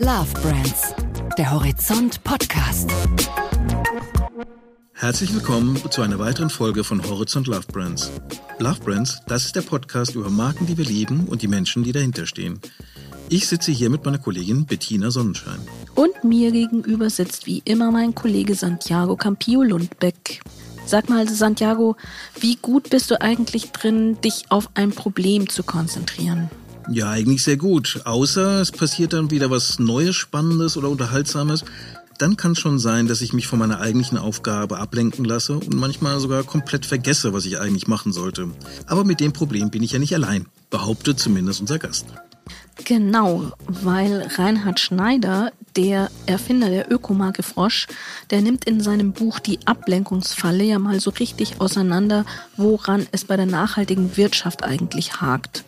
Love Brands, der Horizont Podcast. Herzlich willkommen zu einer weiteren Folge von Horizont Love Brands. Love Brands, das ist der Podcast über Marken, die wir lieben und die Menschen, die dahinter stehen. Ich sitze hier mit meiner Kollegin Bettina Sonnenschein. Und mir gegenüber sitzt wie immer mein Kollege Santiago Campillo Lundbeck. Sag mal, Santiago, wie gut bist du eigentlich drin, dich auf ein Problem zu konzentrieren? Ja, eigentlich sehr gut. Außer es passiert dann wieder was Neues, Spannendes oder Unterhaltsames. Dann kann es schon sein, dass ich mich von meiner eigentlichen Aufgabe ablenken lasse und manchmal sogar komplett vergesse, was ich eigentlich machen sollte. Aber mit dem Problem bin ich ja nicht allein, behauptet zumindest unser Gast. Genau, weil Reinhard Schneider, der Erfinder der Ökomarke Frosch, der nimmt in seinem Buch die Ablenkungsfalle ja mal so richtig auseinander, woran es bei der nachhaltigen Wirtschaft eigentlich hakt.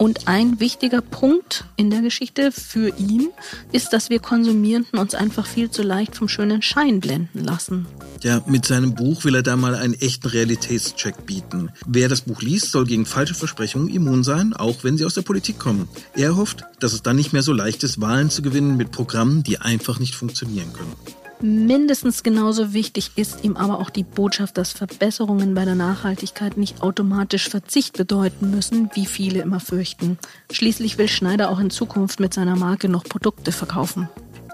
Und ein wichtiger Punkt in der Geschichte für ihn ist, dass wir Konsumierenden uns einfach viel zu leicht vom schönen Schein blenden lassen. Ja, mit seinem Buch will er da mal einen echten Realitätscheck bieten. Wer das Buch liest, soll gegen falsche Versprechungen immun sein, auch wenn sie aus der Politik kommen. Er hofft, dass es dann nicht mehr so leicht ist, Wahlen zu gewinnen mit Programmen, die einfach nicht funktionieren können. Mindestens genauso wichtig ist ihm aber auch die Botschaft, dass Verbesserungen bei der Nachhaltigkeit nicht automatisch Verzicht bedeuten müssen, wie viele immer fürchten. Schließlich will Schneider auch in Zukunft mit seiner Marke noch Produkte verkaufen.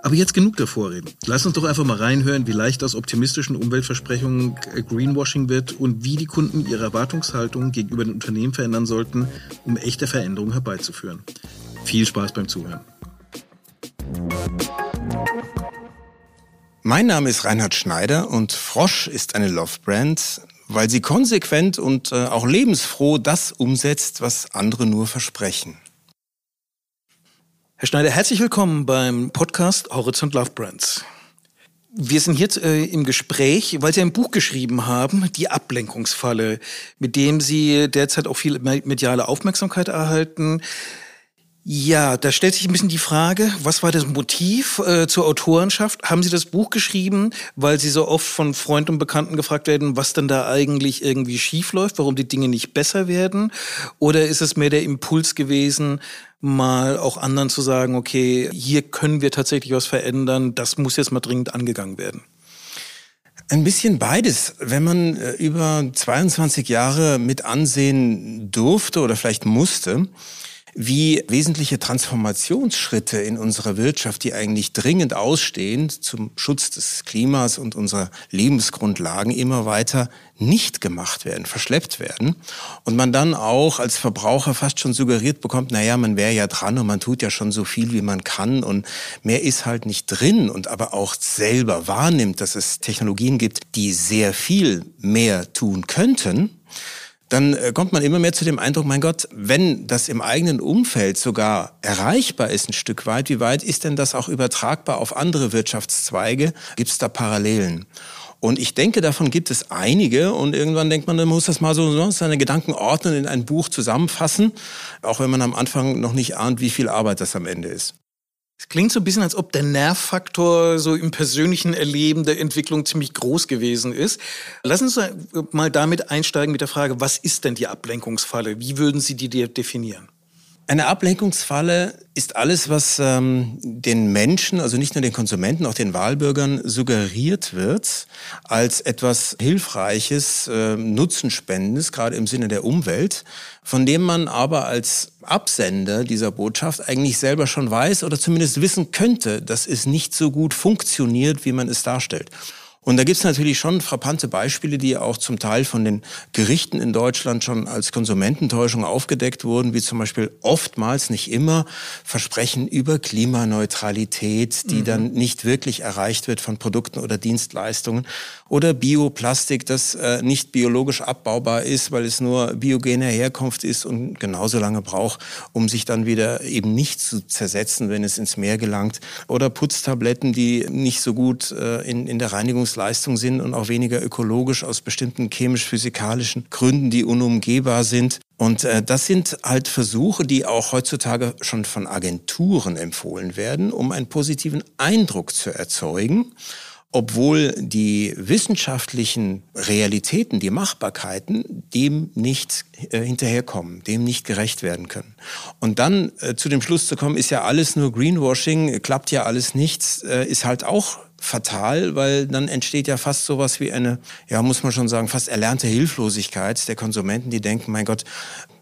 Aber jetzt genug der Vorreden. Lass uns doch einfach mal reinhören, wie leicht aus optimistischen Umweltversprechungen Greenwashing wird und wie die Kunden ihre Erwartungshaltung gegenüber den Unternehmen verändern sollten, um echte Veränderungen herbeizuführen. Viel Spaß beim Zuhören. Mein Name ist Reinhard Schneider und Frosch ist eine Love Brand, weil sie konsequent und äh, auch lebensfroh das umsetzt, was andere nur versprechen. Herr Schneider, herzlich willkommen beim Podcast Horizont Love Brands. Wir sind jetzt äh, im Gespräch, weil Sie ein Buch geschrieben haben, Die Ablenkungsfalle, mit dem Sie derzeit auch viel mediale Aufmerksamkeit erhalten. Ja, da stellt sich ein bisschen die Frage, was war das Motiv äh, zur Autorenschaft? Haben Sie das Buch geschrieben, weil Sie so oft von Freunden und Bekannten gefragt werden, was denn da eigentlich irgendwie schief läuft, warum die Dinge nicht besser werden? Oder ist es mehr der Impuls gewesen, mal auch anderen zu sagen, okay, hier können wir tatsächlich was verändern, das muss jetzt mal dringend angegangen werden? Ein bisschen beides. Wenn man äh, über 22 Jahre mit ansehen durfte oder vielleicht musste, wie wesentliche Transformationsschritte in unserer Wirtschaft, die eigentlich dringend ausstehen zum Schutz des Klimas und unserer Lebensgrundlagen, immer weiter nicht gemacht werden, verschleppt werden. Und man dann auch als Verbraucher fast schon suggeriert bekommt, naja, man wäre ja dran und man tut ja schon so viel, wie man kann und mehr ist halt nicht drin und aber auch selber wahrnimmt, dass es Technologien gibt, die sehr viel mehr tun könnten dann äh, kommt man immer mehr zu dem Eindruck, mein Gott, wenn das im eigenen Umfeld sogar erreichbar ist ein Stück weit, wie weit ist denn das auch übertragbar auf andere Wirtschaftszweige? Gibt es da Parallelen? Und ich denke, davon gibt es einige. Und irgendwann denkt man, man muss das mal so seine Gedanken ordnen, in ein Buch zusammenfassen, auch wenn man am Anfang noch nicht ahnt, wie viel Arbeit das am Ende ist. Es klingt so ein bisschen, als ob der Nervfaktor so im persönlichen Erleben der Entwicklung ziemlich groß gewesen ist. Lassen Sie uns mal damit einsteigen mit der Frage, was ist denn die Ablenkungsfalle? Wie würden Sie die definieren? Eine Ablenkungsfalle ist alles, was ähm, den Menschen, also nicht nur den Konsumenten, auch den Wahlbürgern suggeriert wird als etwas Hilfreiches, äh, Nutzenspendendes, gerade im Sinne der Umwelt, von dem man aber als Absender dieser Botschaft eigentlich selber schon weiß oder zumindest wissen könnte, dass es nicht so gut funktioniert, wie man es darstellt. Und da gibt es natürlich schon frappante Beispiele, die auch zum Teil von den Gerichten in Deutschland schon als Konsumententäuschung aufgedeckt wurden, wie zum Beispiel oftmals, nicht immer, Versprechen über Klimaneutralität, die mhm. dann nicht wirklich erreicht wird von Produkten oder Dienstleistungen. Oder Bioplastik, das äh, nicht biologisch abbaubar ist, weil es nur biogener Herkunft ist und genauso lange braucht, um sich dann wieder eben nicht zu zersetzen, wenn es ins Meer gelangt. Oder Putztabletten, die nicht so gut äh, in, in der Reinigungs Leistung sind und auch weniger ökologisch aus bestimmten chemisch-physikalischen Gründen, die unumgehbar sind. Und äh, das sind halt Versuche, die auch heutzutage schon von Agenturen empfohlen werden, um einen positiven Eindruck zu erzeugen. obwohl die wissenschaftlichen Realitäten, die Machbarkeiten dem nicht äh, hinterherkommen, dem nicht gerecht werden können. Und dann äh, zu dem Schluss zu kommen, ist ja alles nur Greenwashing, klappt ja alles nichts, äh, ist halt auch fatal, weil dann entsteht ja fast sowas wie eine, ja, muss man schon sagen, fast erlernte Hilflosigkeit der Konsumenten, die denken, mein Gott,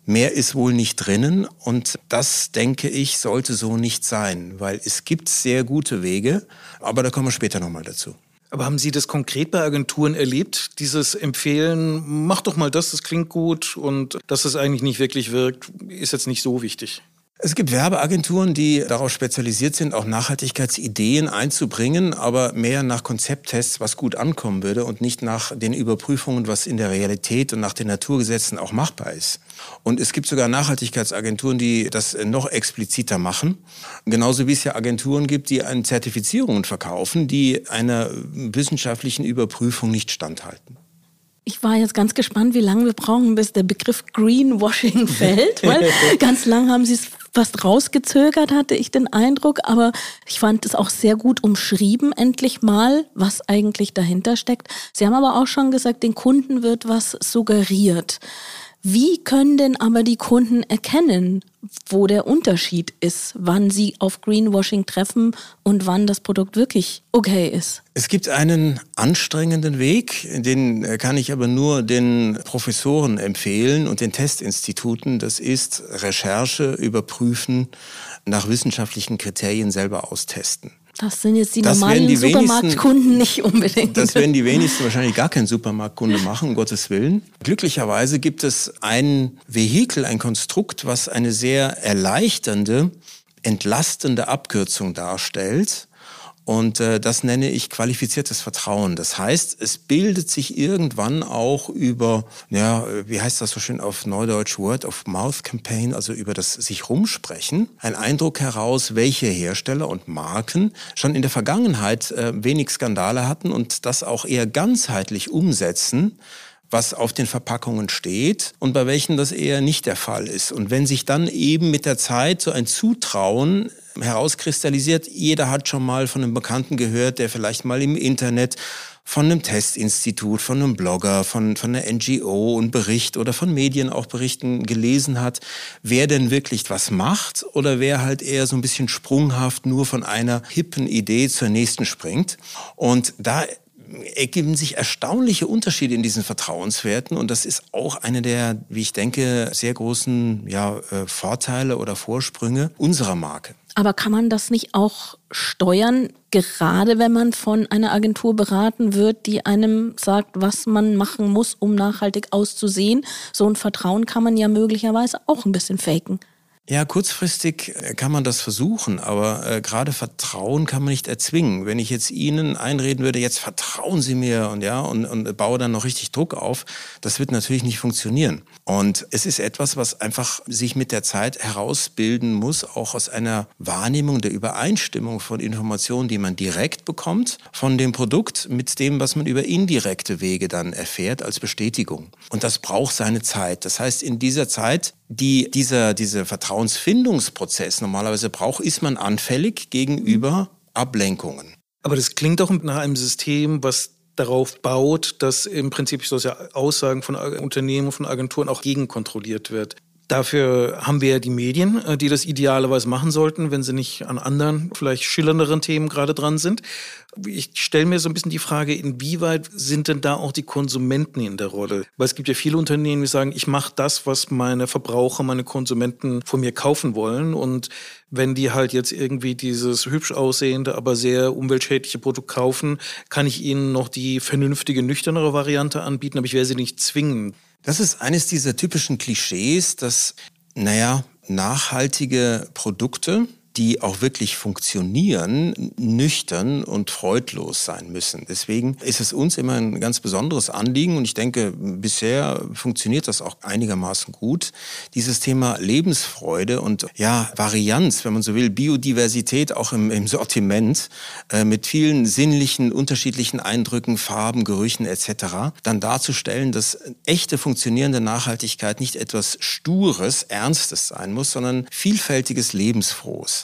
mehr ist wohl nicht drinnen und das, denke ich, sollte so nicht sein, weil es gibt sehr gute Wege, aber da kommen wir später nochmal dazu. Aber haben Sie das konkret bei Agenturen erlebt? Dieses Empfehlen, mach doch mal das, das klingt gut und dass es eigentlich nicht wirklich wirkt, ist jetzt nicht so wichtig. Es gibt Werbeagenturen, die darauf spezialisiert sind, auch Nachhaltigkeitsideen einzubringen, aber mehr nach Konzepttests, was gut ankommen würde und nicht nach den Überprüfungen, was in der Realität und nach den Naturgesetzen auch machbar ist. Und es gibt sogar Nachhaltigkeitsagenturen, die das noch expliziter machen. Genauso wie es ja Agenturen gibt, die eine Zertifizierungen verkaufen, die einer wissenschaftlichen Überprüfung nicht standhalten. Ich war jetzt ganz gespannt, wie lange wir brauchen, bis der Begriff Greenwashing fällt, weil ganz lang haben Sie es fast rausgezögert, hatte ich den Eindruck, aber ich fand es auch sehr gut umschrieben, endlich mal, was eigentlich dahinter steckt. Sie haben aber auch schon gesagt, den Kunden wird was suggeriert. Wie können denn aber die Kunden erkennen, wo der Unterschied ist, wann sie auf Greenwashing treffen und wann das Produkt wirklich okay ist? Es gibt einen anstrengenden Weg, den kann ich aber nur den Professoren empfehlen und den Testinstituten. Das ist Recherche, überprüfen, nach wissenschaftlichen Kriterien selber austesten. Das sind jetzt die das normalen die Supermarktkunden nicht unbedingt. Das werden die wenigsten wahrscheinlich gar kein Supermarktkunde machen, um Gottes Willen. Glücklicherweise gibt es ein Vehikel, ein Konstrukt, was eine sehr erleichternde, entlastende Abkürzung darstellt und äh, das nenne ich qualifiziertes Vertrauen. Das heißt, es bildet sich irgendwann auch über, ja, wie heißt das so schön auf Neudeutsch, Word of Mouth Campaign, also über das sich rumsprechen, ein Eindruck heraus, welche Hersteller und Marken schon in der Vergangenheit äh, wenig Skandale hatten und das auch eher ganzheitlich umsetzen was auf den Verpackungen steht und bei welchen das eher nicht der Fall ist. Und wenn sich dann eben mit der Zeit so ein Zutrauen herauskristallisiert, jeder hat schon mal von einem Bekannten gehört, der vielleicht mal im Internet von einem Testinstitut, von einem Blogger, von, von einer NGO und Bericht oder von Medien auch Berichten gelesen hat, wer denn wirklich was macht oder wer halt eher so ein bisschen sprunghaft nur von einer hippen Idee zur nächsten springt. Und da ergeben sich erstaunliche Unterschiede in diesen Vertrauenswerten und das ist auch eine der, wie ich denke, sehr großen ja, äh, Vorteile oder Vorsprünge unserer Marke. Aber kann man das nicht auch steuern, gerade wenn man von einer Agentur beraten wird, die einem sagt, was man machen muss, um nachhaltig auszusehen? So ein Vertrauen kann man ja möglicherweise auch ein bisschen faken. Ja, kurzfristig äh, kann man das versuchen, aber äh, gerade Vertrauen kann man nicht erzwingen. Wenn ich jetzt Ihnen einreden würde, jetzt vertrauen Sie mir und ja und, und baue dann noch richtig Druck auf, das wird natürlich nicht funktionieren. Und es ist etwas, was einfach sich mit der Zeit herausbilden muss, auch aus einer Wahrnehmung der Übereinstimmung von Informationen, die man direkt bekommt von dem Produkt mit dem, was man über indirekte Wege dann erfährt als Bestätigung. Und das braucht seine Zeit. Das heißt, in dieser Zeit die dieser, diese Vertrauensfindungsprozess normalerweise braucht, ist man anfällig gegenüber Ablenkungen. Aber das klingt doch nach einem System, was darauf baut, dass im Prinzip solche Aussagen von Unternehmen, von Agenturen auch gegenkontrolliert wird. Dafür haben wir ja die Medien, äh, die das idealerweise machen sollten, wenn sie nicht an anderen, vielleicht schillernderen Themen gerade dran sind. Ich stelle mir so ein bisschen die Frage, inwieweit sind denn da auch die Konsumenten in der Rolle? Weil es gibt ja viele Unternehmen, die sagen, ich mache das, was meine Verbraucher, meine Konsumenten von mir kaufen wollen. Und wenn die halt jetzt irgendwie dieses hübsch aussehende, aber sehr umweltschädliche Produkt kaufen, kann ich ihnen noch die vernünftige, nüchternere Variante anbieten, aber ich werde sie nicht zwingen. Das ist eines dieser typischen Klischees, dass, naja, nachhaltige Produkte die auch wirklich funktionieren, nüchtern und freudlos sein müssen. Deswegen ist es uns immer ein ganz besonderes Anliegen und ich denke, bisher funktioniert das auch einigermaßen gut. Dieses Thema Lebensfreude und ja, Varianz, wenn man so will, Biodiversität auch im, im Sortiment äh, mit vielen sinnlichen, unterschiedlichen Eindrücken, Farben, Gerüchen etc. dann darzustellen, dass echte funktionierende Nachhaltigkeit nicht etwas Stures, Ernstes sein muss, sondern vielfältiges, Lebensfrohes.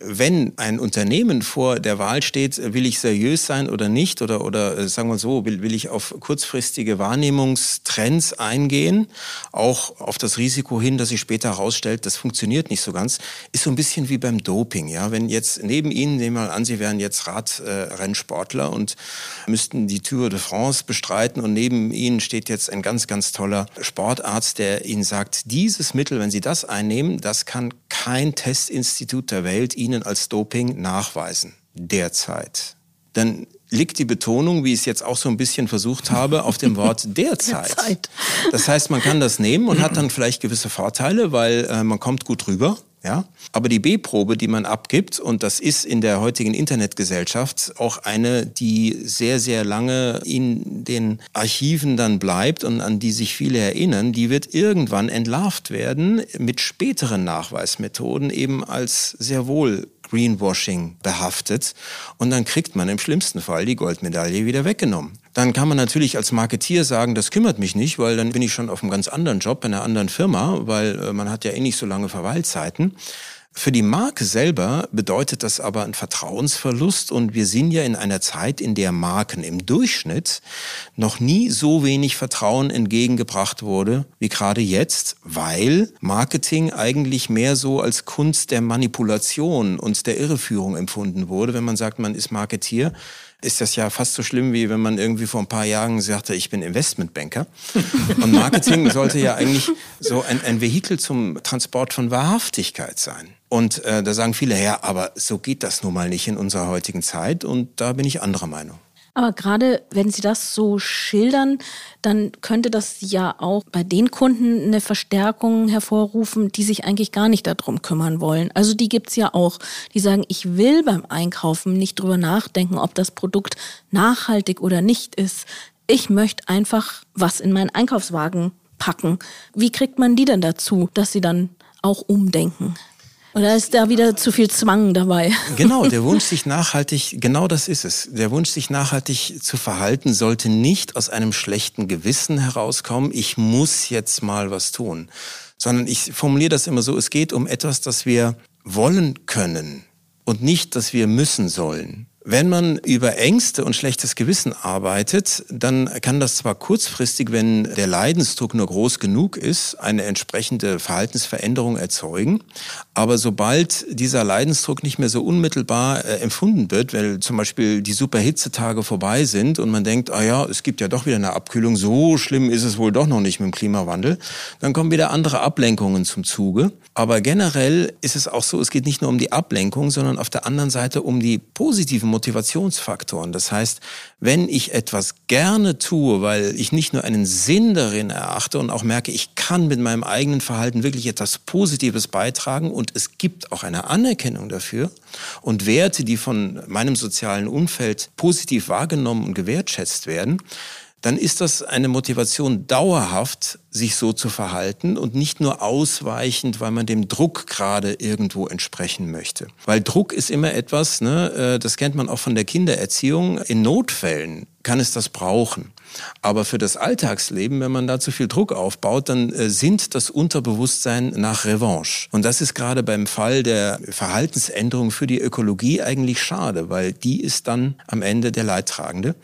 wenn ein Unternehmen vor der Wahl steht, will ich seriös sein oder nicht, oder, oder äh, sagen wir so, will, will ich auf kurzfristige Wahrnehmungstrends eingehen, auch auf das Risiko hin, dass sich später herausstellt, das funktioniert nicht so ganz, ist so ein bisschen wie beim Doping. Ja? Wenn jetzt neben Ihnen, nehmen wir mal an, Sie wären jetzt Radrennsportler und müssten die Tour de France bestreiten und neben Ihnen steht jetzt ein ganz, ganz toller Sportarzt, der Ihnen sagt, dieses Mittel, wenn Sie das einnehmen, das kann kein Testinstitut der Welt Ihnen Ihnen als Doping nachweisen, derzeit, dann liegt die Betonung, wie ich es jetzt auch so ein bisschen versucht habe, auf dem Wort derzeit. derzeit. Das heißt, man kann das nehmen und hat dann vielleicht gewisse Vorteile, weil äh, man kommt gut rüber. Ja? Aber die B-Probe, die man abgibt, und das ist in der heutigen Internetgesellschaft auch eine, die sehr, sehr lange in den Archiven dann bleibt und an die sich viele erinnern, die wird irgendwann entlarvt werden mit späteren Nachweismethoden eben als sehr wohl Greenwashing behaftet und dann kriegt man im schlimmsten Fall die Goldmedaille wieder weggenommen. Dann kann man natürlich als Marketier sagen, das kümmert mich nicht, weil dann bin ich schon auf einem ganz anderen Job, in einer anderen Firma, weil äh, man hat ja eh nicht so lange Verweilzeiten. Für die Marke selber bedeutet das aber einen Vertrauensverlust und wir sind ja in einer Zeit, in der Marken im Durchschnitt noch nie so wenig Vertrauen entgegengebracht wurde wie gerade jetzt, weil Marketing eigentlich mehr so als Kunst der Manipulation und der Irreführung empfunden wurde. Wenn man sagt, man ist Marketier, ist das ja fast so schlimm, wie wenn man irgendwie vor ein paar Jahren sagte, ich bin Investmentbanker. Und Marketing sollte ja eigentlich so ein, ein Vehikel zum Transport von Wahrhaftigkeit sein. Und äh, da sagen viele, ja, aber so geht das nun mal nicht in unserer heutigen Zeit. Und da bin ich anderer Meinung. Aber gerade wenn Sie das so schildern, dann könnte das ja auch bei den Kunden eine Verstärkung hervorrufen, die sich eigentlich gar nicht darum kümmern wollen. Also die gibt's ja auch, die sagen, ich will beim Einkaufen nicht drüber nachdenken, ob das Produkt nachhaltig oder nicht ist. Ich möchte einfach was in meinen Einkaufswagen packen. Wie kriegt man die denn dazu, dass sie dann auch umdenken? Oder ist da wieder zu viel Zwang dabei? Genau, der Wunsch, sich nachhaltig, genau das ist es. Der Wunsch, sich nachhaltig zu verhalten, sollte nicht aus einem schlechten Gewissen herauskommen, ich muss jetzt mal was tun. Sondern ich formuliere das immer so, es geht um etwas, das wir wollen können und nicht, dass wir müssen sollen. Wenn man über Ängste und schlechtes Gewissen arbeitet, dann kann das zwar kurzfristig, wenn der Leidensdruck nur groß genug ist, eine entsprechende Verhaltensveränderung erzeugen. Aber sobald dieser Leidensdruck nicht mehr so unmittelbar äh, empfunden wird, weil zum Beispiel die Superhitzetage vorbei sind und man denkt, ah ja, es gibt ja doch wieder eine Abkühlung, so schlimm ist es wohl doch noch nicht mit dem Klimawandel, dann kommen wieder andere Ablenkungen zum Zuge. Aber generell ist es auch so, es geht nicht nur um die Ablenkung, sondern auf der anderen Seite um die positiven Motivationsfaktoren. Das heißt, wenn ich etwas gerne tue, weil ich nicht nur einen Sinn darin erachte und auch merke, ich kann mit meinem eigenen Verhalten wirklich etwas Positives beitragen und es gibt auch eine Anerkennung dafür und Werte, die von meinem sozialen Umfeld positiv wahrgenommen und gewertschätzt werden, dann ist das eine Motivation, dauerhaft sich so zu verhalten und nicht nur ausweichend, weil man dem Druck gerade irgendwo entsprechen möchte. Weil Druck ist immer etwas, ne, äh, das kennt man auch von der Kindererziehung, in Notfällen kann es das brauchen. Aber für das Alltagsleben, wenn man da zu viel Druck aufbaut, dann äh, sind das Unterbewusstsein nach Revanche. Und das ist gerade beim Fall der Verhaltensänderung für die Ökologie eigentlich schade, weil die ist dann am Ende der Leidtragende.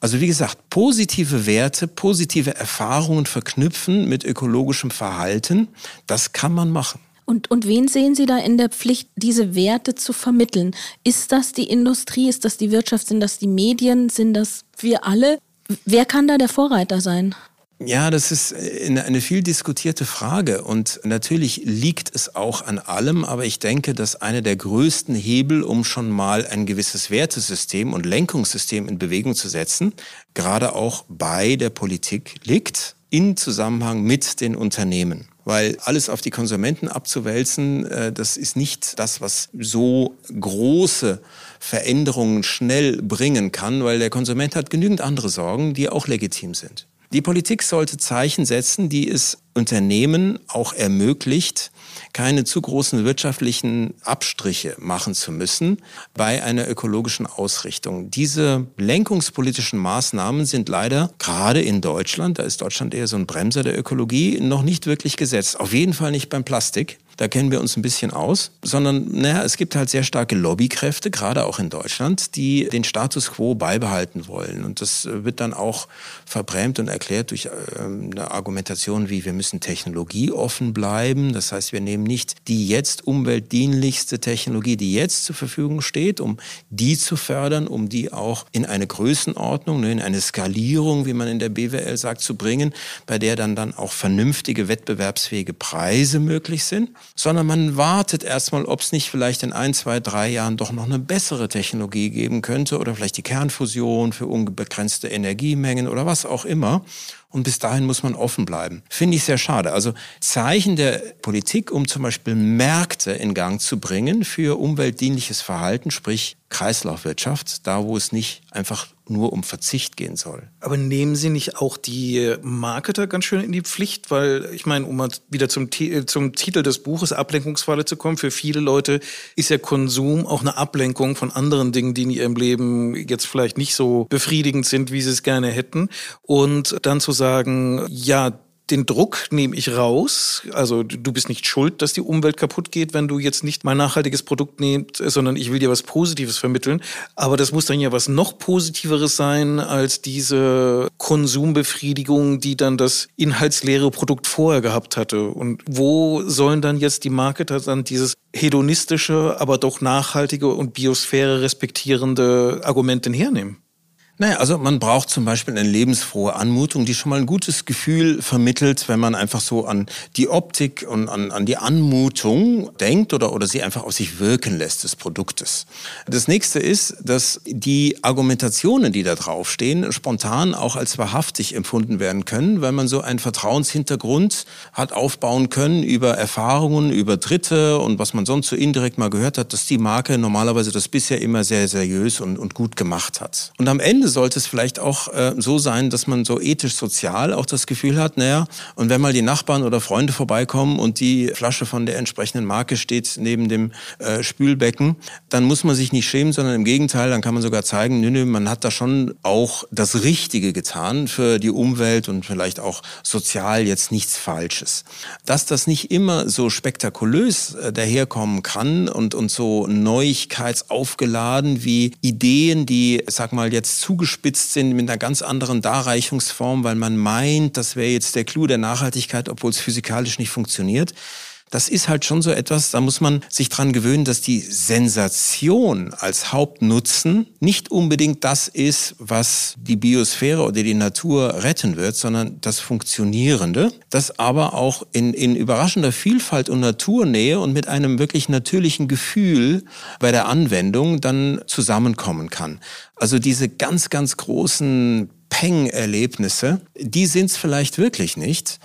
Also wie gesagt, positive Werte, positive Erfahrungen verknüpfen mit ökologischem Verhalten, das kann man machen. Und, und wen sehen Sie da in der Pflicht, diese Werte zu vermitteln? Ist das die Industrie, ist das die Wirtschaft, sind das die Medien, sind das wir alle? Wer kann da der Vorreiter sein? Ja, das ist eine viel diskutierte Frage und natürlich liegt es auch an allem, aber ich denke, dass einer der größten Hebel, um schon mal ein gewisses Wertesystem und Lenkungssystem in Bewegung zu setzen, gerade auch bei der Politik liegt, in Zusammenhang mit den Unternehmen. Weil alles auf die Konsumenten abzuwälzen, äh, das ist nicht das, was so große Veränderungen schnell bringen kann, weil der Konsument hat genügend andere Sorgen, die auch legitim sind. Die Politik sollte Zeichen setzen, die es Unternehmen auch ermöglicht, keine zu großen wirtschaftlichen Abstriche machen zu müssen bei einer ökologischen Ausrichtung. Diese lenkungspolitischen Maßnahmen sind leider gerade in Deutschland, da ist Deutschland eher so ein Bremser der Ökologie, noch nicht wirklich gesetzt. Auf jeden Fall nicht beim Plastik. Da kennen wir uns ein bisschen aus, sondern naja, es gibt halt sehr starke Lobbykräfte, gerade auch in Deutschland, die den Status quo beibehalten wollen. Und das wird dann auch verbrämt und erklärt durch ähm, eine Argumentation wie, wir müssen technologieoffen bleiben. Das heißt, wir nehmen nicht die jetzt umweltdienlichste Technologie, die jetzt zur Verfügung steht, um die zu fördern, um die auch in eine Größenordnung, ne, in eine Skalierung, wie man in der BWL sagt, zu bringen, bei der dann dann auch vernünftige wettbewerbsfähige Preise möglich sind, sondern man wartet erstmal, ob es nicht vielleicht in ein, zwei, drei Jahren doch noch eine bessere Technologie geben könnte oder vielleicht die Kernfusion für unbegrenzte Energiemengen oder was auch immer. Und bis dahin muss man offen bleiben. Finde ich sehr schade. Also Zeichen der Politik, um zum Beispiel Märkte in Gang zu bringen für umweltdienliches Verhalten, sprich Kreislaufwirtschaft, da wo es nicht einfach nur um Verzicht gehen soll. Aber nehmen Sie nicht auch die Marketer ganz schön in die Pflicht? Weil ich meine, um mal wieder zum, zum Titel des Buches Ablenkungsfalle zu kommen, für viele Leute ist ja Konsum auch eine Ablenkung von anderen Dingen, die in ihrem Leben jetzt vielleicht nicht so befriedigend sind, wie sie es gerne hätten. Und dann zu sagen, ja, den Druck nehme ich raus. Also du bist nicht schuld, dass die Umwelt kaputt geht, wenn du jetzt nicht mein nachhaltiges Produkt nimmst, sondern ich will dir was Positives vermitteln. Aber das muss dann ja was noch Positiveres sein als diese Konsumbefriedigung, die dann das inhaltsleere Produkt vorher gehabt hatte. Und wo sollen dann jetzt die Marketer dann dieses hedonistische, aber doch nachhaltige und Biosphäre respektierende Argument denn hernehmen? Naja, also man braucht zum Beispiel eine lebensfrohe Anmutung, die schon mal ein gutes Gefühl vermittelt, wenn man einfach so an die Optik und an, an die Anmutung denkt oder, oder sie einfach auf sich wirken lässt des Produktes. Das nächste ist, dass die Argumentationen, die da draufstehen, spontan auch als wahrhaftig empfunden werden können, weil man so einen Vertrauenshintergrund hat aufbauen können über Erfahrungen, über Dritte und was man sonst so indirekt mal gehört hat, dass die Marke normalerweise das bisher immer sehr seriös und, und gut gemacht hat. Und am Ende Ende sollte es vielleicht auch äh, so sein, dass man so ethisch-sozial auch das Gefühl hat, naja, und wenn mal die Nachbarn oder Freunde vorbeikommen und die Flasche von der entsprechenden Marke steht neben dem äh, Spülbecken, dann muss man sich nicht schämen, sondern im Gegenteil, dann kann man sogar zeigen, nö, nö, man hat da schon auch das Richtige getan für die Umwelt und vielleicht auch sozial jetzt nichts Falsches. Dass das nicht immer so spektakulös äh, daherkommen kann und, und so neuigkeitsaufgeladen wie Ideen, die, sag mal, jetzt zu zugespitzt sind mit einer ganz anderen Darreichungsform, weil man meint, das wäre jetzt der Clou der Nachhaltigkeit, obwohl es physikalisch nicht funktioniert. Das ist halt schon so etwas, da muss man sich dran gewöhnen, dass die Sensation als Hauptnutzen nicht unbedingt das ist, was die Biosphäre oder die Natur retten wird, sondern das Funktionierende, das aber auch in, in überraschender Vielfalt und Naturnähe und mit einem wirklich natürlichen Gefühl bei der Anwendung dann zusammenkommen kann. Also diese ganz, ganz großen Peng-Erlebnisse, die sind es vielleicht wirklich nicht.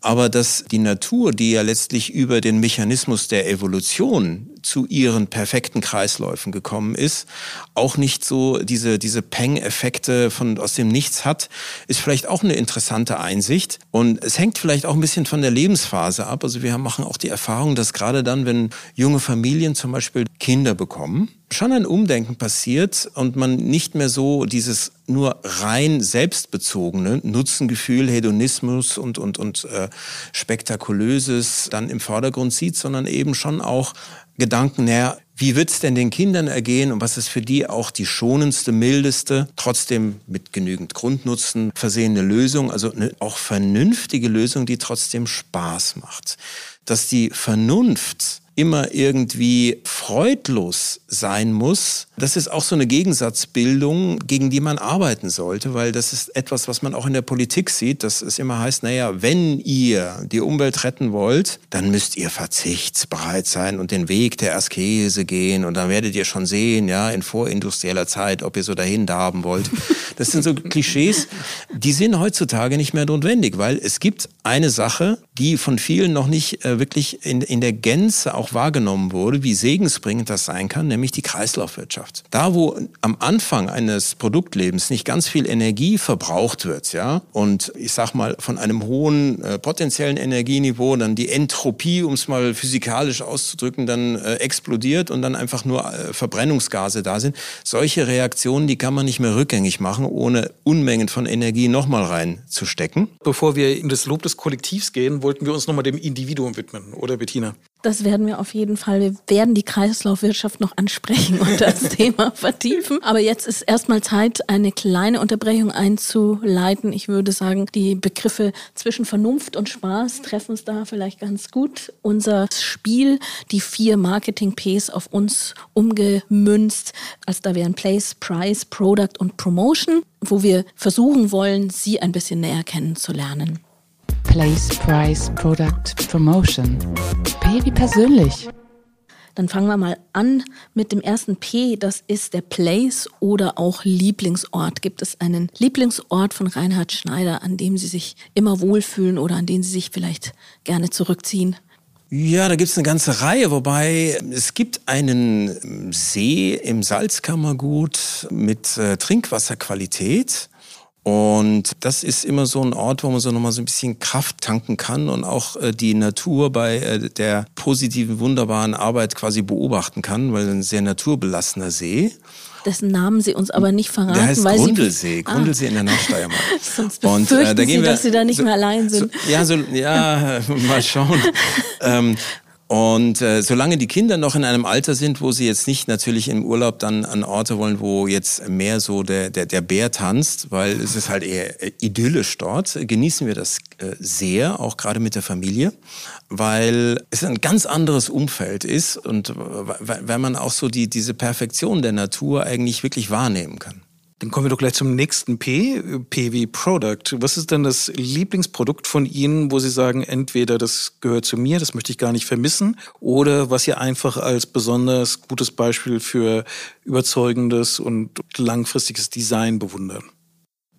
Aber dass die Natur, die ja letztlich über den Mechanismus der Evolution zu ihren perfekten Kreisläufen gekommen ist, auch nicht so diese, diese Peng-Effekte von, aus dem Nichts hat, ist vielleicht auch eine interessante Einsicht. Und es hängt vielleicht auch ein bisschen von der Lebensphase ab. Also wir machen auch die Erfahrung, dass gerade dann, wenn junge Familien zum Beispiel Kinder bekommen, schon ein Umdenken passiert und man nicht mehr so dieses nur rein selbstbezogene Nutzengefühl, Hedonismus und, und, und äh, Spektakulöses dann im Vordergrund sieht, sondern eben schon auch Gedanken, naja, wie wird's denn den Kindern ergehen und was ist für die auch die schonendste, mildeste, trotzdem mit genügend Grundnutzen versehene Lösung, also eine auch vernünftige Lösung, die trotzdem Spaß macht. Dass die Vernunft immer irgendwie freudlos sein muss, das ist auch so eine Gegensatzbildung, gegen die man arbeiten sollte, weil das ist etwas, was man auch in der Politik sieht, dass es immer heißt, naja, wenn ihr die Umwelt retten wollt, dann müsst ihr verzichtsbereit sein und den Weg der Askese gehen und dann werdet ihr schon sehen, ja, in vorindustrieller Zeit, ob ihr so dahin darben wollt. Das sind so Klischees, die sind heutzutage nicht mehr notwendig, weil es gibt eine Sache, die von vielen noch nicht äh, wirklich in, in der Gänze auch wahrgenommen wurde, wie segensfroh nutzbringend das sein kann, nämlich die Kreislaufwirtschaft. Da, wo am Anfang eines Produktlebens nicht ganz viel Energie verbraucht wird, ja, und ich sag mal von einem hohen äh, potenziellen Energieniveau dann die Entropie, um es mal physikalisch auszudrücken, dann äh, explodiert und dann einfach nur äh, Verbrennungsgase da sind. Solche Reaktionen, die kann man nicht mehr rückgängig machen, ohne Unmengen von Energie nochmal reinzustecken. Bevor wir in das Lob des Kollektivs gehen, wollten wir uns nochmal dem Individuum widmen, oder Bettina? Das werden wir auf jeden Fall. Wir werden die Kreislaufwirtschaft noch ansprechen und das Thema vertiefen. Aber jetzt ist erstmal Zeit, eine kleine Unterbrechung einzuleiten. Ich würde sagen, die Begriffe zwischen Vernunft und Spaß treffen uns da vielleicht ganz gut. Unser Spiel, die vier Marketing-Ps auf uns umgemünzt. Also da wären Place, Price, Product und Promotion, wo wir versuchen wollen, sie ein bisschen näher kennenzulernen. Place, Price, Product, Promotion. P wie persönlich. Dann fangen wir mal an mit dem ersten P. Das ist der Place oder auch Lieblingsort. Gibt es einen Lieblingsort von Reinhard Schneider, an dem Sie sich immer wohlfühlen oder an den Sie sich vielleicht gerne zurückziehen? Ja, da gibt's eine ganze Reihe, wobei es gibt einen See im Salzkammergut mit äh, Trinkwasserqualität. Und das ist immer so ein Ort, wo man so nochmal so ein bisschen Kraft tanken kann und auch äh, die Natur bei äh, der positiven, wunderbaren Arbeit quasi beobachten kann, weil ein sehr naturbelassener See. Dessen Namen Sie uns aber nicht verraten. Der heißt weil Grundlsee, Sie, Grundlsee in der Nordsteiermark. Sonst und, äh, da gehen Sie, wir, dass Sie da nicht so, mehr allein sind. So, ja, so, ja, mal schauen. ähm, und äh, solange die Kinder noch in einem Alter sind, wo sie jetzt nicht natürlich im Urlaub dann an Orte wollen, wo jetzt mehr so der, der, der Bär tanzt, weil es ist halt eher äh, idyllisch dort, genießen wir das äh, sehr, auch gerade mit der Familie, weil es ein ganz anderes Umfeld ist und weil man auch so die, diese Perfektion der Natur eigentlich wirklich wahrnehmen kann. Dann kommen wir doch gleich zum nächsten P, P wie Product. Was ist denn das Lieblingsprodukt von Ihnen, wo Sie sagen, entweder das gehört zu mir, das möchte ich gar nicht vermissen, oder was Sie einfach als besonders gutes Beispiel für überzeugendes und langfristiges Design bewundern?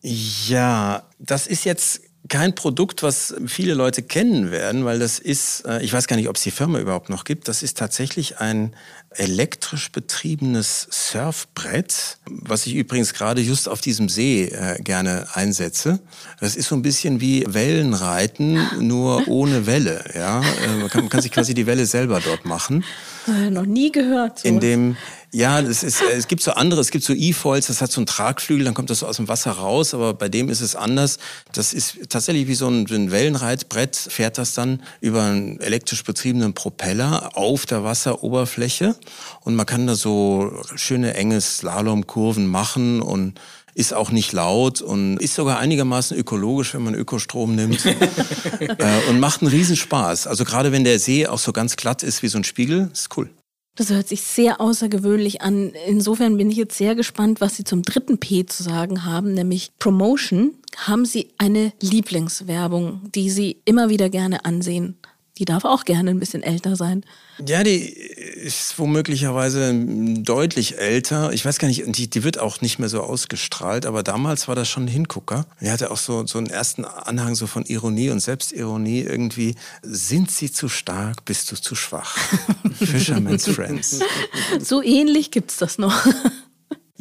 Ja, das ist jetzt kein Produkt, was viele Leute kennen werden, weil das ist, äh, ich weiß gar nicht, ob es die Firma überhaupt noch gibt, das ist tatsächlich ein elektrisch betriebenes Surfbrett, was ich übrigens gerade just auf diesem See äh, gerne einsetze. Das ist so ein bisschen wie Wellenreiten, nur ohne Welle. Ja? Äh, man, kann, man kann sich quasi die Welle selber dort machen. Äh, noch nie gehört. So. In dem ja, das ist, äh, es gibt so andere, es gibt so E-Foils, das hat so einen Tragflügel, dann kommt das so aus dem Wasser raus, aber bei dem ist es anders. Das ist tatsächlich wie so ein, ein Wellenreitbrett, fährt das dann über einen elektrisch betriebenen Propeller auf der Wasseroberfläche und man kann da so schöne enge Slalomkurven machen und ist auch nicht laut und ist sogar einigermaßen ökologisch, wenn man Ökostrom nimmt äh, und macht einen Riesenspaß. Also gerade wenn der See auch so ganz glatt ist wie so ein Spiegel, ist cool. Das hört sich sehr außergewöhnlich an. Insofern bin ich jetzt sehr gespannt, was Sie zum dritten P zu sagen haben, nämlich Promotion. Haben Sie eine Lieblingswerbung, die Sie immer wieder gerne ansehen? Die darf auch gerne ein bisschen älter sein. Ja, die ist womöglicherweise deutlich älter. Ich weiß gar nicht, die, die wird auch nicht mehr so ausgestrahlt, aber damals war das schon ein Hingucker. Die hatte auch so, so einen ersten Anhang so von Ironie und Selbstironie irgendwie. Sind sie zu stark, bist du zu schwach? Fisherman's Friends. So ähnlich gibt's das noch.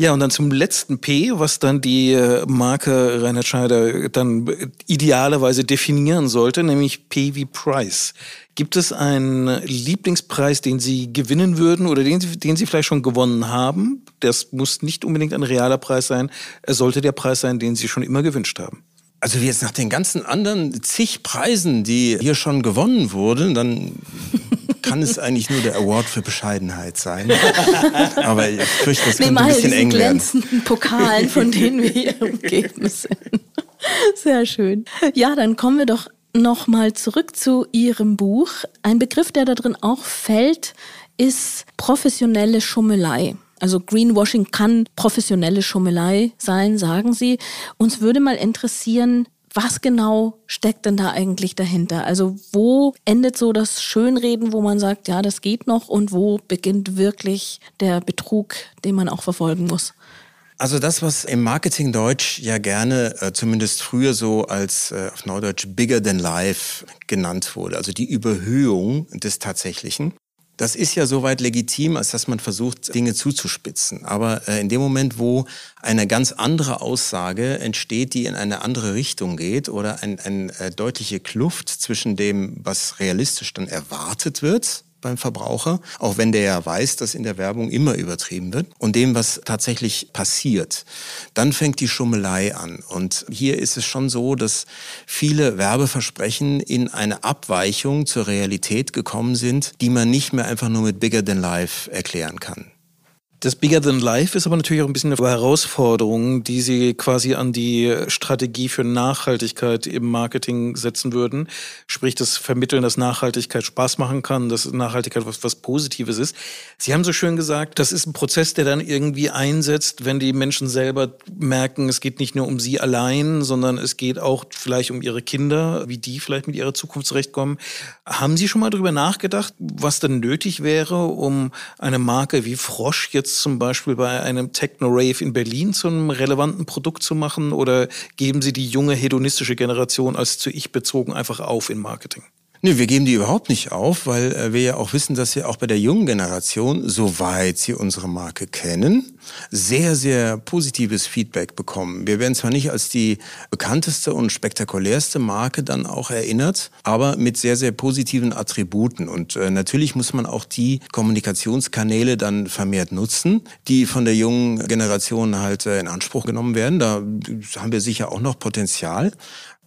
Ja, und dann zum letzten P, was dann die äh, Marke Reinhard Schneider dann idealerweise definieren sollte, nämlich P wie Price. Gibt es einen Lieblingspreis, den Sie gewinnen würden oder den Sie, den Sie vielleicht schon gewonnen haben? Das muss nicht unbedingt ein realer Preis sein. Es sollte der Preis sein, den Sie schon immer gewünscht haben. Also jetzt nach den ganzen anderen zig Preisen, die hier schon gewonnen wurden, dann kann es eigentlich nur der Award für Bescheidenheit sein. Aber ich fürchte, das könnte ein bisschen eng werden. glänzenden Pokalen, von denen wir hier umgeben sind. Sehr schön. Ja, dann kommen wir doch noch mal zurück zu Ihrem Buch. Ein Begriff, der da drin auch fällt, ist professionelle Schummelei. Also Greenwashing kann professionelle Schummelei sein, sagen Sie. Uns würde mal interessieren, was genau steckt denn da eigentlich dahinter? Also wo endet so das Schönreden, wo man sagt, ja, das geht noch und wo beginnt wirklich der Betrug, den man auch verfolgen muss? Also das, was im Marketing Deutsch ja gerne, äh, zumindest früher so als äh, auf Neudeutsch bigger than life genannt wurde, also die Überhöhung des Tatsächlichen. Das ist ja soweit legitim, als dass man versucht, Dinge zuzuspitzen. Aber äh, in dem Moment, wo eine ganz andere Aussage entsteht, die in eine andere Richtung geht oder eine ein, äh, deutliche Kluft zwischen dem, was realistisch dann erwartet wird, beim Verbraucher, auch wenn der ja weiß, dass in der Werbung immer übertrieben wird und dem, was tatsächlich passiert. Dann fängt die Schummelei an. Und hier ist es schon so, dass viele Werbeversprechen in eine Abweichung zur Realität gekommen sind, die man nicht mehr einfach nur mit Bigger Than Life erklären kann. Das Bigger Than Life ist aber natürlich auch ein bisschen eine Herausforderung, die Sie quasi an die Strategie für Nachhaltigkeit im Marketing setzen würden. Sprich, das Vermitteln, dass Nachhaltigkeit Spaß machen kann, dass Nachhaltigkeit was, was Positives ist. Sie haben so schön gesagt, das ist ein Prozess, der dann irgendwie einsetzt, wenn die Menschen selber merken, es geht nicht nur um sie allein, sondern es geht auch vielleicht um ihre Kinder, wie die vielleicht mit ihrer Zukunft zurechtkommen. Haben Sie schon mal darüber nachgedacht, was denn nötig wäre, um eine Marke wie Frosch jetzt jetzt zum Beispiel bei einem Techno-Rave in Berlin zu einem relevanten Produkt zu machen oder geben Sie die junge hedonistische Generation als zu ich bezogen einfach auf in Marketing? Nee, wir geben die überhaupt nicht auf, weil äh, wir ja auch wissen, dass wir auch bei der jungen Generation, soweit sie unsere Marke kennen, sehr, sehr positives Feedback bekommen. Wir werden zwar nicht als die bekannteste und spektakulärste Marke dann auch erinnert, aber mit sehr, sehr positiven Attributen. Und äh, natürlich muss man auch die Kommunikationskanäle dann vermehrt nutzen, die von der jungen Generation halt äh, in Anspruch genommen werden. Da haben wir sicher auch noch Potenzial.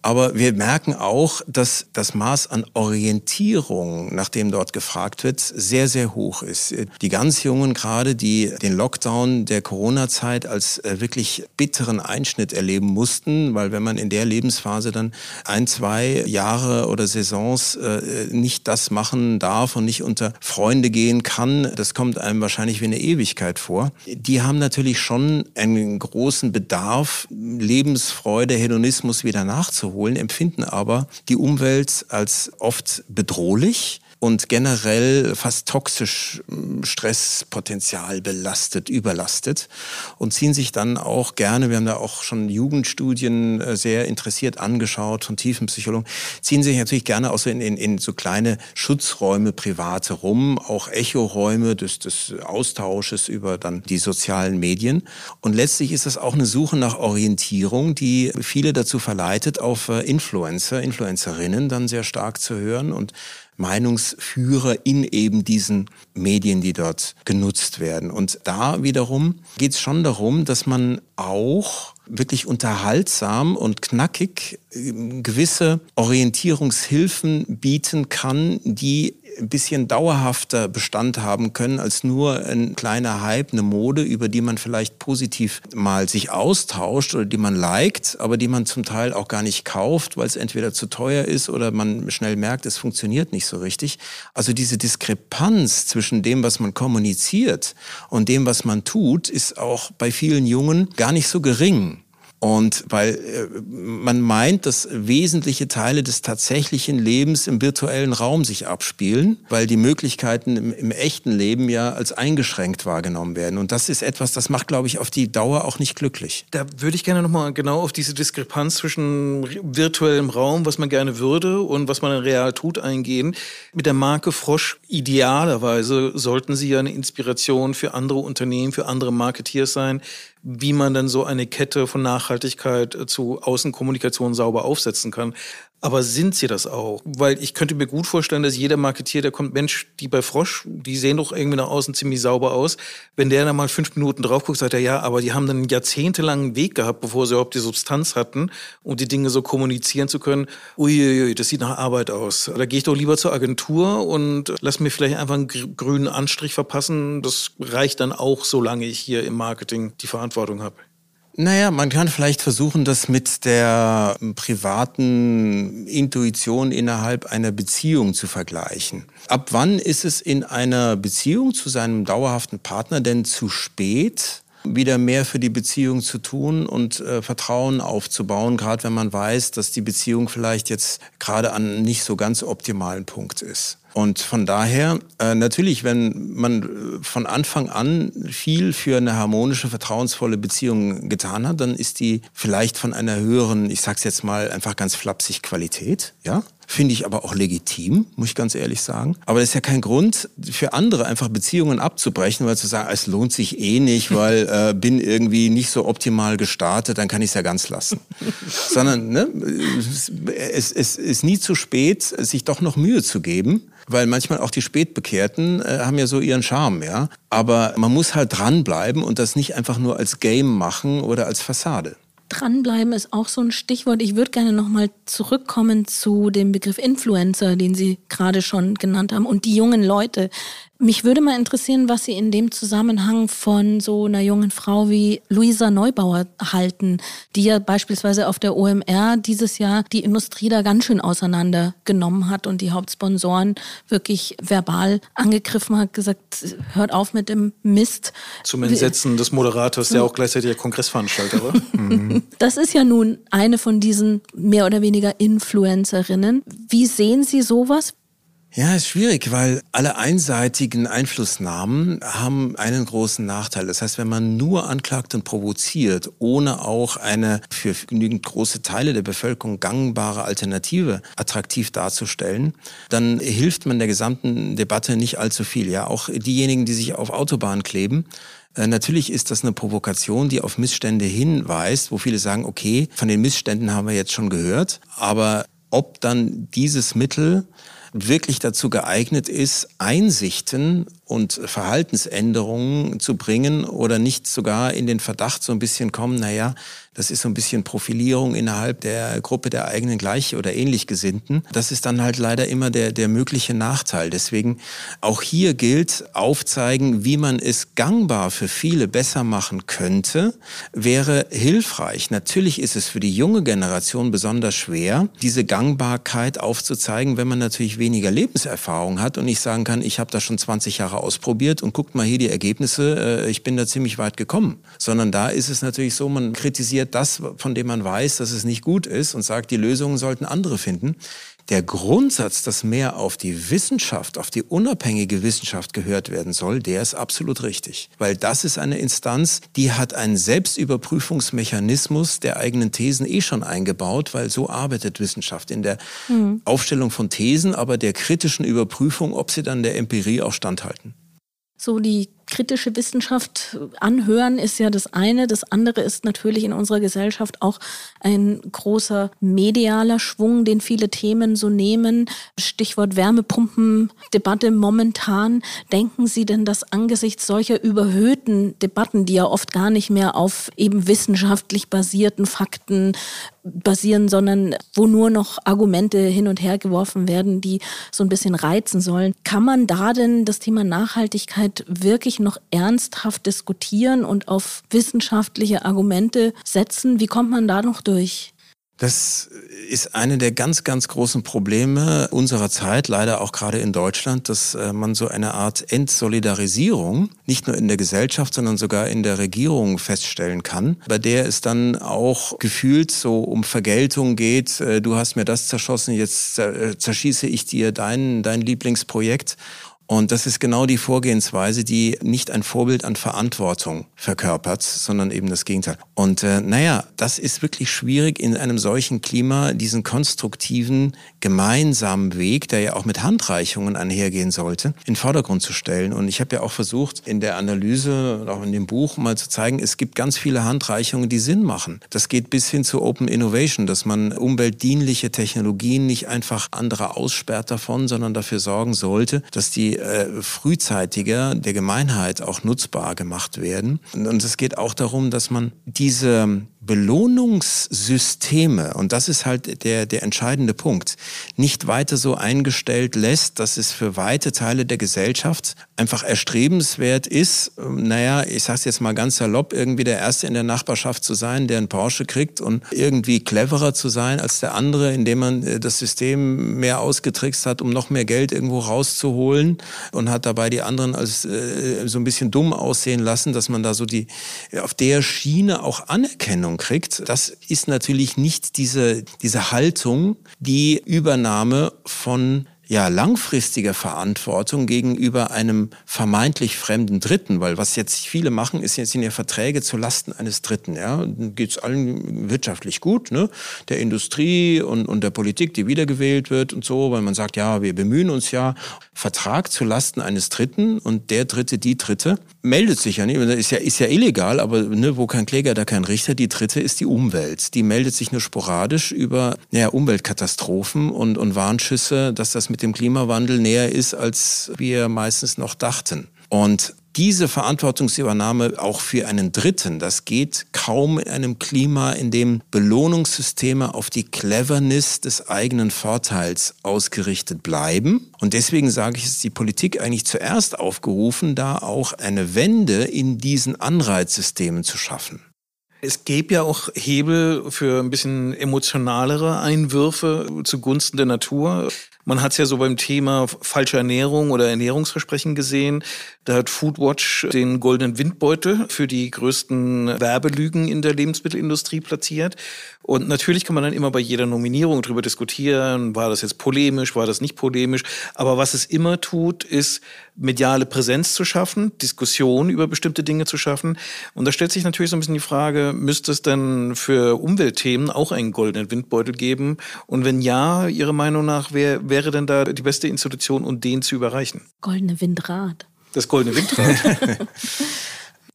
Aber wir merken auch, dass das Maß an Orientierung, nach dem dort gefragt wird, sehr, sehr hoch ist. Die ganz Jungen gerade, die den Lockdown der Corona-Zeit als äh, wirklich bitteren Einschnitt erleben mussten, weil wenn man in der Lebensphase dann ein, zwei Jahre oder Saisons äh, nicht das machen darf und nicht unter Freunde gehen kann, das kommt einem wahrscheinlich wie eine Ewigkeit vor. Die haben natürlich schon einen großen Bedarf, Lebensfreude, Hedonismus wieder nachzuholen holen, empfinden aber die Umwelt als oft bedrohlich und generell fast toxisch hm, Stresspotenzial belastet, überlastet und ziehen sich dann auch gerne, wir haben da auch schon Jugendstudien äh, sehr interessiert angeschaut von tiefen Psychologen, ziehen sich natürlich gerne auch so in, in, in so kleine Schutzräume private rum, auch Echoräume des, des Austausches über dann die sozialen Medien. Und letztlich ist das auch eine Suche nach Orientierung, die viele dazu verleitet, auf äh, Influencer, Influencerinnen dann sehr stark zu hören und Meinungsführer in eben diesen Medien, die dort genutzt werden. Und da wiederum geht es schon darum, dass man auch wirklich unterhaltsam und knackig äh, gewisse Orientierungshilfen bieten kann, die ein bisschen dauerhafter Bestand haben können als nur ein kleiner Hype, eine Mode, über die man vielleicht positiv mal sich austauscht oder die man liked, aber die man zum Teil auch gar nicht kauft, weil es entweder zu teuer ist oder man schnell merkt, es funktioniert nicht so richtig. Also diese Diskrepanz zwischen dem, was man kommuniziert und dem, was man tut, ist auch bei vielen Jungen gar nicht so gering. Und weil äh, man meint, dass wesentliche Teile des tatsächlichen Lebens im virtuellen Raum sich abspielen, weil die Möglichkeiten im, im, echten Leben ja als eingeschränkt wahrgenommen werden. Und das ist etwas, das macht, glaube ich, auf die Dauer auch nicht glücklich. Da würde ich gerne nochmal genau auf diese Diskrepanz zwischen virtuellem Raum, was man gerne würde und was man real tut, eingehen. Mit der Marke Frosch idealerweise sollten Sie ja eine Inspiration für andere Unternehmen, für andere Marketeers sein, wie man dann so eine Kette von Nachhaltigkeit äh, zu Außenkommunikation sauber aufsetzen kann. Aber sind sie das auch? Weil ich könnte mir gut vorstellen, dass jeder Marketier, der kommt, Mensch, die bei Frosch, die sehen doch irgendwie nach außen ziemlich sauber aus. Wenn der dann mal fünf Minuten drauf guckt, sagt er, ja, aber die haben dann einen jahrzehntelangen Weg gehabt, bevor sie überhaupt die Substanz hatten, um die Dinge so kommunizieren zu können. Uiuiui, das sieht nach Arbeit aus. Da gehe ich doch lieber zur Agentur und lass mir vielleicht einfach einen grünen Anstrich verpassen. Das reicht dann auch, solange ich hier im Marketing die Verantwortung habe. Naja, man kann vielleicht versuchen, das mit der privaten Intuition innerhalb einer Beziehung zu vergleichen. Ab wann ist es in einer Beziehung zu seinem dauerhaften Partner denn zu spät, wieder mehr für die Beziehung zu tun und äh, Vertrauen aufzubauen, gerade wenn man weiß, dass die Beziehung vielleicht jetzt gerade an nicht so ganz optimalen Punkt ist. Und von daher, äh, natürlich, wenn man äh, von Anfang an viel für eine harmonische, vertrauensvolle Beziehung getan hat, dann ist die vielleicht von einer höheren, ich sag's jetzt mal einfach ganz flapsig, Qualität, ja finde ich aber auch legitim, muss ich ganz ehrlich sagen. Aber das ist ja kein Grund für andere einfach Beziehungen abzubrechen, weil zu sagen, es lohnt sich eh nicht, weil äh, bin irgendwie nicht so optimal gestartet, dann kann ich es ja ganz lassen. Sondern ne, es, es ist nie zu spät, sich doch noch Mühe zu geben weil manchmal auch die Spätbekehrten äh, haben ja so ihren Charme, ja. Aber man muss halt dranbleiben und das nicht einfach nur als Game machen oder als Fassade. Dranbleiben ist auch so ein Stichwort. Ich würde gerne nochmal zurückkommen zu dem Begriff Influencer, den Sie gerade schon genannt haben, und die jungen Leute. Mich würde mal interessieren, was Sie in dem Zusammenhang von so einer jungen Frau wie Luisa Neubauer halten, die ja beispielsweise auf der OMR dieses Jahr die Industrie da ganz schön auseinandergenommen hat und die Hauptsponsoren wirklich verbal angegriffen hat, gesagt, hört auf mit dem Mist. Zum Entsetzen des Moderators, der auch gleichzeitig der Kongressveranstalter war. Das ist ja nun eine von diesen mehr oder weniger Influencerinnen. Wie sehen Sie sowas? Ja, ist schwierig, weil alle einseitigen Einflussnahmen haben einen großen Nachteil. Das heißt, wenn man nur anklagt und provoziert, ohne auch eine für genügend große Teile der Bevölkerung gangbare Alternative attraktiv darzustellen, dann hilft man der gesamten Debatte nicht allzu viel. Ja, auch diejenigen, die sich auf Autobahnen kleben, äh, Natürlich ist das eine Provokation, die auf Missstände hinweist, wo viele sagen, okay, von den Missständen haben wir jetzt schon gehört, aber ob dann dieses Mittel wirklich dazu geeignet ist, Einsichten und Verhaltensänderungen zu bringen oder nicht sogar in den Verdacht so ein bisschen kommen, naja, das ist so ein bisschen Profilierung innerhalb der Gruppe der eigenen Gleich- oder Ähnlichgesinnten. Das ist dann halt leider immer der, der mögliche Nachteil. Deswegen auch hier gilt, aufzeigen, wie man es gangbar für viele besser machen könnte, wäre hilfreich. Natürlich ist es für die junge Generation besonders schwer, diese Gangbarkeit aufzuzeigen, wenn man natürlich weniger Lebenserfahrung hat und nicht sagen kann, ich habe das schon 20 Jahre ausprobiert und guckt mal hier die Ergebnisse, äh, ich bin da ziemlich weit gekommen. Sondern da ist es natürlich so, man kritisiert das, von dem man weiß, dass es nicht gut ist und sagt, die Lösungen sollten andere finden der Grundsatz, dass mehr auf die Wissenschaft, auf die unabhängige Wissenschaft gehört werden soll, der ist absolut richtig. Weil das ist eine Instanz, die hat einen Selbstüberprüfungsmechanismus der eigenen Thesen eh schon eingebaut, weil so arbeitet Wissenschaft in der mhm. Aufstellung von Thesen, aber der kritischen Überprüfung, ob sie dann der Empirie auch standhalten. So die kritische Wissenschaft anhören ist ja das eine. Das andere ist natürlich in unserer Gesellschaft auch ein großer medialer Schwung, den viele Themen so nehmen. Stichwort Wärmepumpen-Debatte momentan. Denken Sie denn, dass angesichts solcher überhöhten Debatten, die ja oft gar nicht mehr auf eben wissenschaftlich basierten Fakten basieren, sondern wo nur noch Argumente hin und her geworfen werden, die so ein bisschen reizen sollen. Kann man da denn das Thema Nachhaltigkeit wirklich noch ernsthaft diskutieren und auf wissenschaftliche Argumente setzen? Wie kommt man da noch durch? Das ist eine der ganz, ganz großen Probleme unserer Zeit, leider auch gerade in Deutschland, dass äh, man so eine Art Entsolidarisierung nicht nur in der Gesellschaft, sondern sogar in der Regierung feststellen kann, bei der es dann auch gefühlt so um Vergeltung geht. Äh, du hast mir das zerschossen, jetzt äh, zerschieße ich dir dein, dein Lieblingsprojekt. Und das ist genau die Vorgehensweise, die nicht ein Vorbild an Verantwortung verkörpert, sondern eben das Gegenteil. Und äh, naja, das ist wirklich schwierig in einem solchen Klima, diesen konstruktiven, gemeinsamen Weg, der ja auch mit Handreichungen einhergehen sollte, in den Vordergrund zu stellen. Und ich habe ja auch versucht, in der Analyse und auch in dem Buch mal zu zeigen, es gibt ganz viele Handreichungen, die Sinn machen. Das geht bis hin zu Open Innovation, dass man umweltdienliche Technologien nicht einfach andere aussperrt davon, sondern dafür sorgen sollte, dass die äh, frühzeitiger der Gemeinheit auch nutzbar gemacht werden. Und es geht auch darum, dass man diese Belohnungssysteme, und das ist halt der, der entscheidende Punkt, nicht weiter so eingestellt lässt, dass es für weite Teile der Gesellschaft einfach erstrebenswert ist, ähm, naja, ich sag's jetzt mal ganz salopp, irgendwie der Erste in der Nachbarschaft zu sein, der einen Porsche kriegt und irgendwie cleverer zu sein als der andere, indem man äh, das System mehr ausgetrickst hat, um noch mehr Geld irgendwo rauszuholen und hat dabei die anderen als äh, so ein bisschen dumm aussehen lassen, dass man da so die auf der Schiene auch Anerkennung kriegt. Das ist natürlich nicht diese diese Haltung, die Übernahme von ja langfristiger Verantwortung gegenüber einem vermeintlich fremden Dritten, weil was jetzt viele machen, ist jetzt in ihr Verträge zu Lasten eines Dritten. Ja, geht es allen wirtschaftlich gut, ne? der Industrie und, und der Politik, die wiedergewählt wird und so, weil man sagt, ja, wir bemühen uns ja. Vertrag zu Lasten eines Dritten und der Dritte, die Dritte meldet sich ja nicht, ist ja, ist ja illegal, aber ne, wo kein Kläger, da kein Richter. Die dritte ist die Umwelt. Die meldet sich nur sporadisch über ja, Umweltkatastrophen und, und Warnschüsse, dass das mit dem Klimawandel näher ist, als wir meistens noch dachten. Und diese Verantwortungsübernahme auch für einen Dritten, das geht kaum in einem Klima, in dem Belohnungssysteme auf die Cleverness des eigenen Vorteils ausgerichtet bleiben. Und deswegen sage ich, ist die Politik eigentlich zuerst aufgerufen, da auch eine Wende in diesen Anreizsystemen zu schaffen. Es gäbe ja auch Hebel für ein bisschen emotionalere Einwürfe zugunsten der Natur. Man hat es ja so beim Thema falsche Ernährung oder Ernährungsversprechen gesehen. Da hat Foodwatch den goldenen Windbeutel für die größten Werbelügen in der Lebensmittelindustrie platziert. Und natürlich kann man dann immer bei jeder Nominierung darüber diskutieren, war das jetzt polemisch, war das nicht polemisch. Aber was es immer tut, ist mediale Präsenz zu schaffen, Diskussion über bestimmte Dinge zu schaffen. Und da stellt sich natürlich so ein bisschen die Frage, müsste es denn für Umweltthemen auch einen goldenen Windbeutel geben? Und wenn ja, Ihrer Meinung nach, wer, wäre denn da die beste Institution, um den zu überreichen? Goldene Windrad. Das goldene Windrad.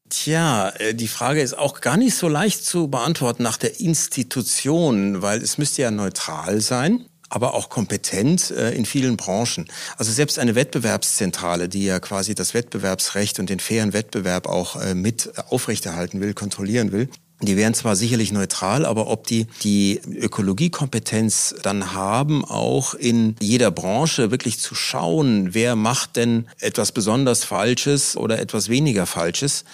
Tja, äh, die Frage ist auch gar nicht so leicht zu beantworten nach der Institution, weil es müsste ja neutral sein aber auch kompetent äh, in vielen Branchen. Also selbst eine Wettbewerbszentrale, die ja quasi das Wettbewerbsrecht und den fairen Wettbewerb auch äh, mit aufrechterhalten will, kontrollieren will, die wären zwar sicherlich neutral, aber ob die die Ökologiekompetenz dann haben, auch in jeder Branche wirklich zu schauen, wer macht denn etwas besonders Falsches oder etwas weniger Falsches,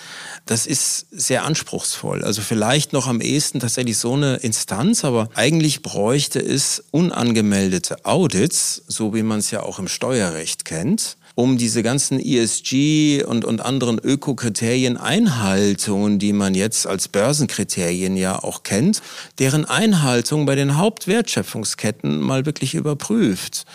das ist sehr anspruchsvoll. Also vielleicht noch am ehesten tatsächlich so eine Instanz, aber eigentlich bräuchte es unangemeldete Audits, so wie man es ja auch im Steuerrecht kennt um diese ganzen ESG und, und anderen Ökokriterien Einhaltungen, die man jetzt als Börsenkriterien ja auch kennt, deren Einhaltung bei den Hauptwertschöpfungsketten mal wirklich überprüft.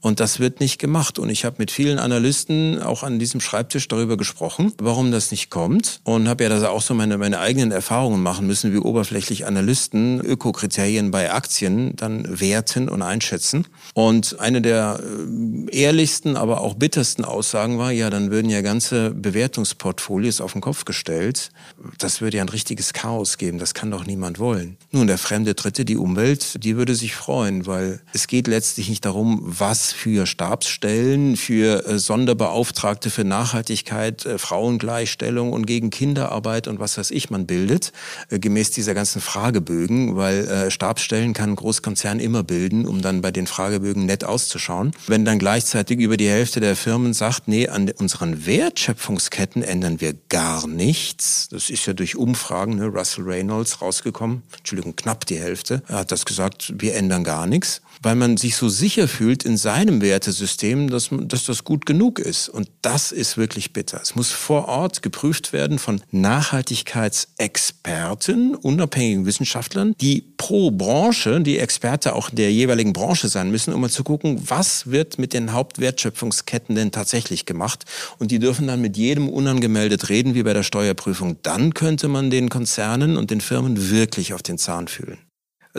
Und das wird nicht gemacht. Und ich habe mit vielen Analysten auch an diesem Schreibtisch darüber gesprochen, warum das nicht kommt. Und habe ja das auch so meine, meine eigenen Erfahrungen machen müssen, wie oberflächlich Analysten Ökokriterien bei Aktien dann werten und einschätzen. Und eine der äh, ehrlichsten, aber auch bittersten Aussagen war, ja, dann würden ja ganze Bewertungsportfolios auf den Kopf gestellt. Das würde ja ein richtiges Chaos geben. Das kann doch niemand wollen. Nun, der fremde Dritte, die Umwelt, die würde sich freuen, weil es geht letztlich nicht darum, was für Stabsstellen, für äh, Sonderbeauftragte für Nachhaltigkeit, äh, Frauengleichstellung und gegen Kinderarbeit und was weiß ich man bildet, äh, gemäß dieser ganzen Fragebögen, weil Stabsstellen kann ein Großkonzern immer bilden, um dann bei den Fragebögen nett auszuschauen. Wenn dann gleichzeitig über die Hälfte der Firmen sagt, nee, an unseren Wertschöpfungsketten ändern wir gar nichts, das ist ja durch Umfragen, ne, Russell Reynolds rausgekommen, Entschuldigung, knapp die Hälfte, hat das gesagt, wir ändern gar nichts weil man sich so sicher fühlt in seinem Wertesystem, dass, dass das gut genug ist. Und das ist wirklich bitter. Es muss vor Ort geprüft werden von Nachhaltigkeitsexperten, unabhängigen Wissenschaftlern, die pro Branche, die Experte auch der jeweiligen Branche sein müssen, um mal zu gucken, was wird mit den Hauptwertschöpfungsketten denn tatsächlich gemacht. Und die dürfen dann mit jedem unangemeldet reden, wie bei der Steuerprüfung. Dann könnte man den Konzernen und den Firmen wirklich auf den Zahn fühlen.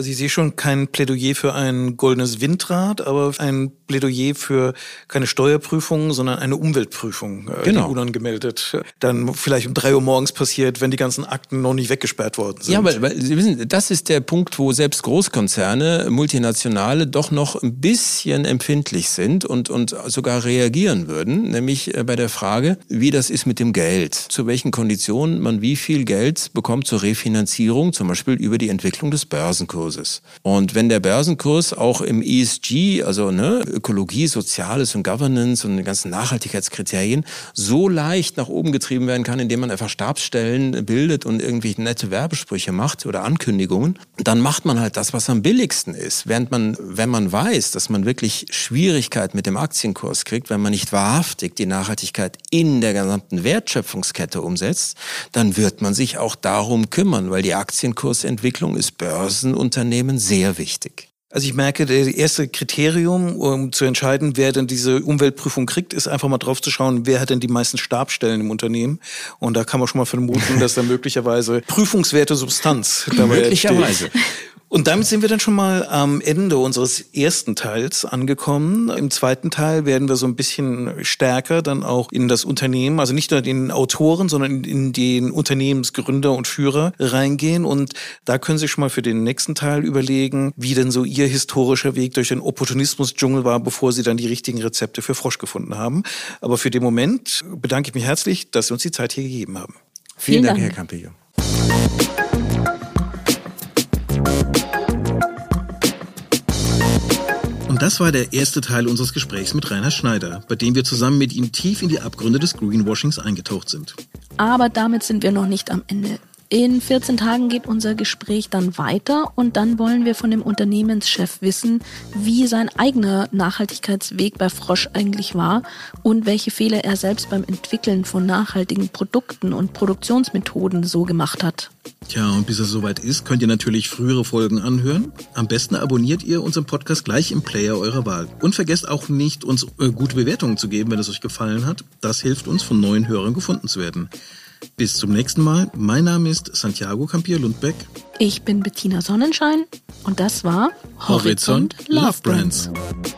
Also ich sehe schon kein Plädoyer für ein goldenes Windrad, aber ein Plädoyer für keine Steuerprüfung, sondern eine Umweltprüfung, äh, genau. unangemeldet dann vielleicht um drei Uhr morgens passiert, wenn die ganzen Akten noch nicht weggesperrt worden sind. Ja, weil, weil Sie wissen, das ist der Punkt, wo selbst Großkonzerne, multinationale doch noch ein bisschen empfindlich sind und, und sogar reagieren würden, nämlich äh, bei der Frage, wie das ist mit dem Geld, zu welchen Konditionen man wie viel Geld bekommt zur Refinanzierung, zum Beispiel über die Entwicklung des Börsenkurses. Börsenkurses. Und wenn der Börsenkurs auch im ESG, also ne, Ökologie, Soziales und Governance und die ganzen Nachhaltigkeitskriterien so leicht nach oben getrieben werden kann, indem man einfach Stabsstellen bildet und irgendwie nette Werbesprüche macht oder Ankündigungen, dann macht man halt das, was am billigsten ist. Während man, wenn man weiß, dass man wirklich Schwierigkeit mit dem Aktienkurs kriegt, wenn man nicht wahrhaftig die Nachhaltigkeit in der gesamten Wertschöpfungskette umsetzt, dann wird man sich auch darum kümmern, weil die Aktienkursentwicklung ist Börsen- und Unternehmen sehr wichtig. Also ich merke, das erste Kriterium, um zu entscheiden, wer denn diese Umweltprüfung kriegt, ist einfach mal drauf zu schauen, wer hat denn die meisten Stabstellen im Unternehmen. Und da kann man schon mal vermuten, dass da möglicherweise prüfungswerte Substanz dabei Möglicherweise. Steht. Und damit sind wir dann schon mal am Ende unseres ersten Teils angekommen. Im zweiten Teil werden wir so ein bisschen stärker dann auch in das Unternehmen, also nicht nur den Autoren, sondern in den Unternehmensgründer und Führer reingehen. Und da können Sie schon mal für den nächsten Teil überlegen, wie denn so Ihr historischer Weg durch den Opportunismus-Dschungel war, bevor Sie dann die richtigen Rezepte für Frosch gefunden haben. Aber für den Moment bedanke ich mich herzlich, dass Sie uns die Zeit hier gegeben haben. Vielen, Vielen Dank, Dank, Herr Campillo. Das war der erste Teil unseres Gesprächs mit Rainer Schneider, bei dem wir zusammen mit ihm tief in die Abgründe des Greenwashings eingetaucht sind. Aber damit sind wir noch nicht am Ende. In 14 Tagen geht unser Gespräch dann weiter und dann wollen wir von dem Unternehmenschef wissen, wie sein eigener Nachhaltigkeitsweg bei Frosch eigentlich war und welche Fehler er selbst beim Entwickeln von nachhaltigen Produkten und Produktionsmethoden so gemacht hat. Tja, und bis es soweit ist, könnt ihr natürlich frühere Folgen anhören. Am besten abonniert ihr unseren Podcast gleich im Player eurer Wahl. Und vergesst auch nicht, uns äh, gute Bewertungen zu geben, wenn es euch gefallen hat. Das hilft uns, von neuen Hörern gefunden zu werden. Bis zum nächsten Mal. Mein Name ist Santiago Campier Lundbeck. Ich bin Bettina Sonnenschein und das war Horizont, Horizont Love Brands. Brands.